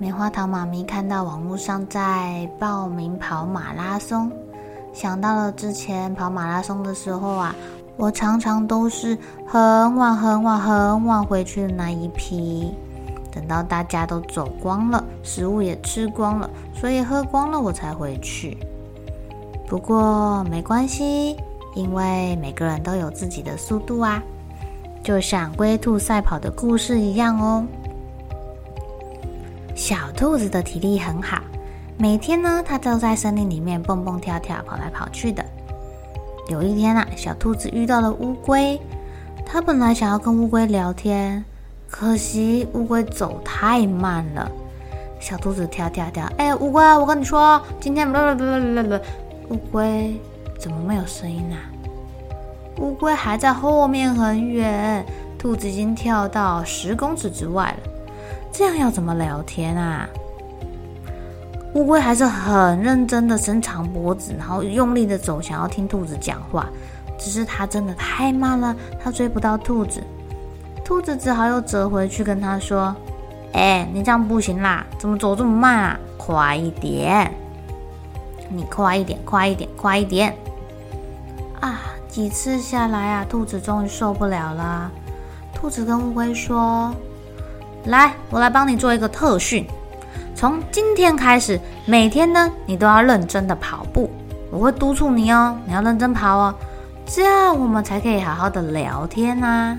棉花糖妈咪看到网络上在报名跑马拉松，想到了之前跑马拉松的时候啊，我常常都是很晚很晚很晚回去的那一批，等到大家都走光了，食物也吃光了，水也喝光了，我才回去。不过没关系，因为每个人都有自己的速度啊。就像龟兔赛跑的故事一样哦。小兔子的体力很好，每天呢，它都在森林里面蹦蹦跳跳，跑来跑去的。有一天啊，小兔子遇到了乌龟，它本来想要跟乌龟聊天，可惜乌龟走太慢了。小兔子跳跳跳，哎，乌龟，我跟你说，今天……乌龟怎么没有声音啊？乌龟还在后面很远，兔子已经跳到十公尺之外了。这样要怎么聊天啊？乌龟还是很认真的伸长脖子，然后用力的走，想要听兔子讲话。只是它真的太慢了，它追不到兔子。兔子只好又折回去跟它说：“哎，你这样不行啦，怎么走这么慢啊？快一点！你快一点，快一点，快一点！”啊！几次下来啊，兔子终于受不了了。兔子跟乌龟说：“来，我来帮你做一个特训。从今天开始，每天呢，你都要认真的跑步。我会督促你哦，你要认真跑哦，这样我们才可以好好的聊天啊。”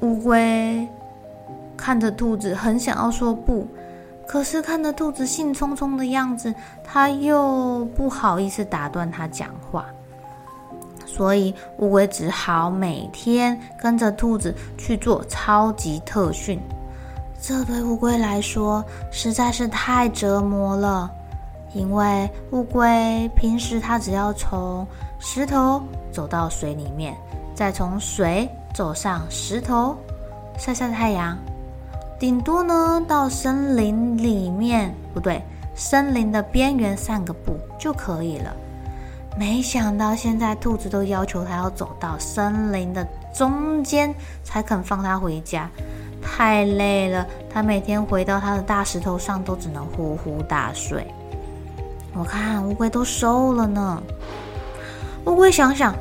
乌龟看着兔子，很想要说不，可是看着兔子兴冲冲的样子，他又不好意思打断他讲话。所以乌龟只好每天跟着兔子去做超级特训，这对乌龟来说实在是太折磨了。因为乌龟平时它只要从石头走到水里面，再从水走上石头晒晒太阳，顶多呢到森林里面，不对，森林的边缘散个步就可以了。没想到现在兔子都要求他要走到森林的中间才肯放他回家，太累了。他每天回到他的大石头上都只能呼呼大睡。我看乌龟都瘦了呢。乌龟想想，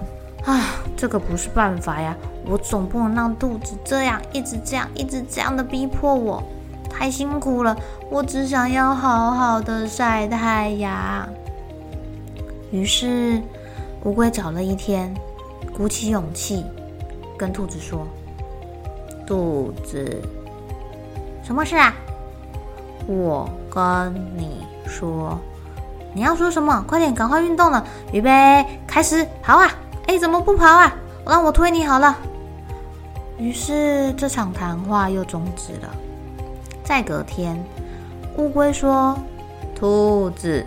啊，这个不是办法呀！我总不能让兔子这样一直这样一直这样的逼迫我，太辛苦了。我只想要好好的晒太阳。于是，乌龟找了一天，鼓起勇气，跟兔子说：“兔子，什么事啊？我跟你说，你要说什么？快点，赶快运动了，预备，开始，跑啊！哎，怎么不跑啊？让我推你好了。”于是，这场谈话又终止了。再隔天，乌龟说：“兔子。”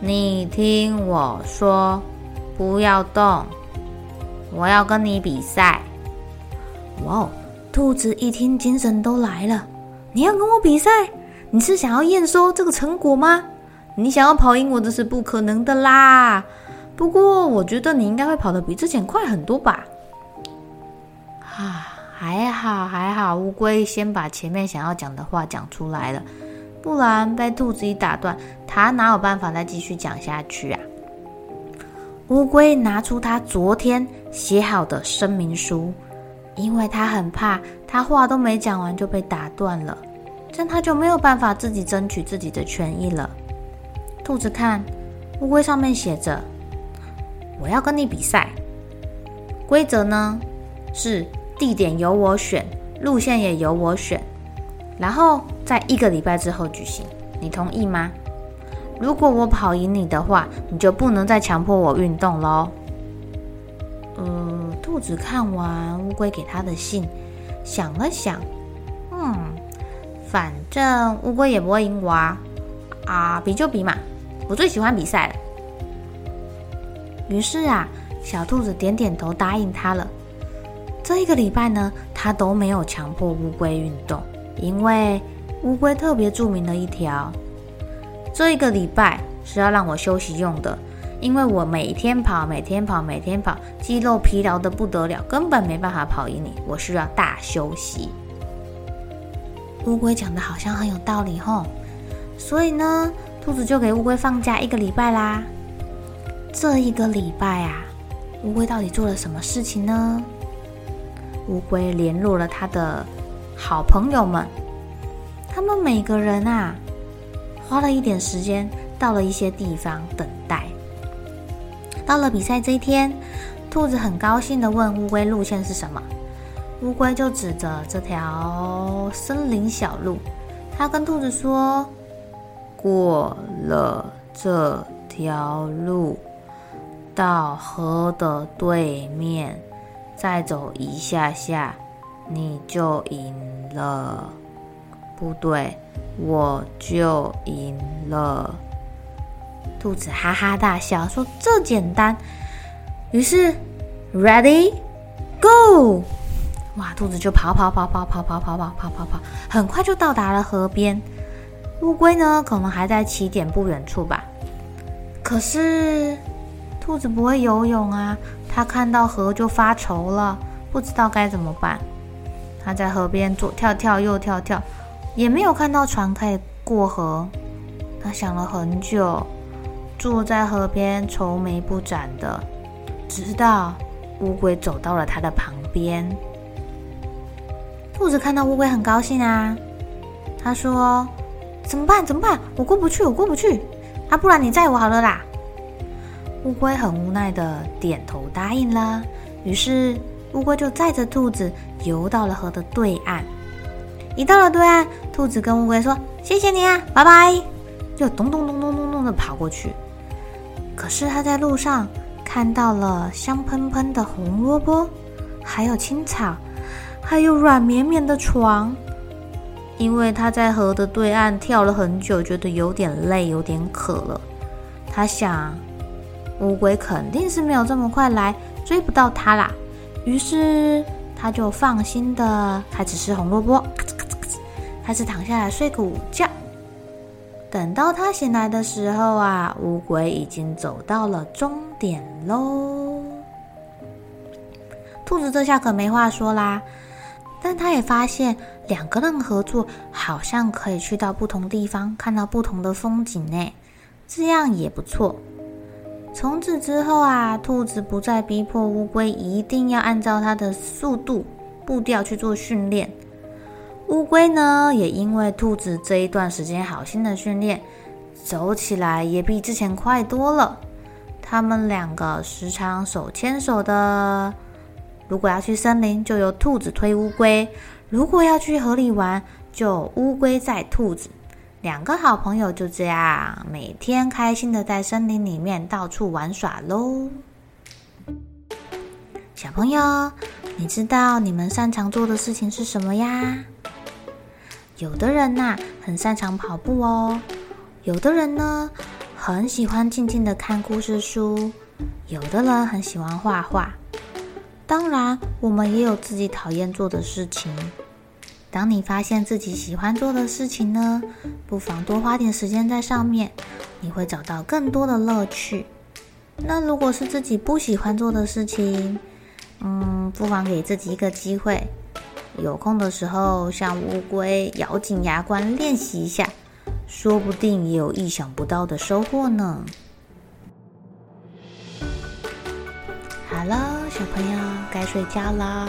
你听我说，不要动，我要跟你比赛。哇哦！兔子一听，精神都来了。你要跟我比赛？你是想要验收这个成果吗？你想要跑赢我，这是不可能的啦。不过，我觉得你应该会跑得比之前快很多吧。啊，还好还好，乌龟先把前面想要讲的话讲出来了。不然被兔子一打断，他哪有办法再继续讲下去啊？乌龟拿出他昨天写好的声明书，因为他很怕他话都没讲完就被打断了，这样他就没有办法自己争取自己的权益了。兔子看乌龟上面写着：“我要跟你比赛，规则呢是地点由我选，路线也由我选，然后在一个礼拜之后举行，你同意吗？如果我跑赢你的话，你就不能再强迫我运动喽。”呃，兔子看完乌龟给他的信，想了想，嗯，反正乌龟也不会赢我啊，啊，比就比嘛，我最喜欢比赛了。于是啊，小兔子点点头答应他了。这一个礼拜呢，他都没有强迫乌龟运动，因为乌龟特别著名的一条：这一个礼拜是要让我休息用的。因为我每天跑，每天跑，每天跑，肌肉疲劳得不得了，根本没办法跑赢你。我需要大休息。乌龟讲的好像很有道理吼，所以呢，兔子就给乌龟放假一个礼拜啦。这一个礼拜啊，乌龟到底做了什么事情呢？乌龟联络了他的好朋友们，他们每个人啊，花了一点时间，到了一些地方等待。到了比赛这一天，兔子很高兴的问乌龟路线是什么，乌龟就指着这条森林小路，他跟兔子说：“过了这条路，到河的对面，再走一下下，你就赢了。不对，我就赢了。”兔子哈哈大笑，说：“这简单。”于是，Ready, Go！哇，兔子就跑跑跑跑跑跑跑跑跑跑，很快就到达了河边。乌龟呢，可能还在起点不远处吧。可是，兔子不会游泳啊，它看到河就发愁了，不知道该怎么办。他在河边左跳跳，右跳跳，也没有看到船可以过河。他想了很久。坐在河边愁眉不展的，直到乌龟走到了他的旁边。兔子看到乌龟很高兴啊，他说：“怎么办？怎么办？我过不去，我过不去啊！不然你载我好了啦。”乌龟很无奈的点头答应了。于是乌龟就载着兔子游到了河的对岸。一到了对岸，兔子跟乌龟说：“谢谢你啊，拜拜！”就咚咚咚咚咚咚的跑过去。可是他在路上看到了香喷喷的红萝卜，还有青草，还有软绵绵的床。因为他在河的对岸跳了很久，觉得有点累，有点渴了。他想，乌龟肯定是没有这么快来，追不到他啦。于是他就放心的开始吃红萝卜，咔嚓咔嚓咔嚓，开始躺下来睡个午觉。等到他醒来的时候啊，乌龟已经走到了终点喽。兔子这下可没话说啦，但他也发现两个人合作好像可以去到不同地方，看到不同的风景呢，这样也不错。从此之后啊，兔子不再逼迫乌龟一定要按照它的速度步调去做训练。乌龟呢，也因为兔子这一段时间好心的训练，走起来也比之前快多了。他们两个时常手牵手的。如果要去森林，就由兔子推乌龟；如果要去河里玩，就乌龟载兔子。两个好朋友就这样每天开心的在森林里面到处玩耍喽。小朋友，你知道你们擅长做的事情是什么呀？有的人呐、很擅长跑步哦；有的人呢，很喜欢静静的看故事书；有的人很喜欢画画。当然，我们也有自己讨厌做的事情。当你发现自己喜欢做的事情呢，不妨多花点时间在上面，你会找到更多的乐趣。那如果是自己不喜欢做的事情，嗯，不妨给自己一个机会。有空的时候，像乌龟咬紧牙关练习一下，说不定也有意想不到的收获呢。好了，小朋友该睡觉了，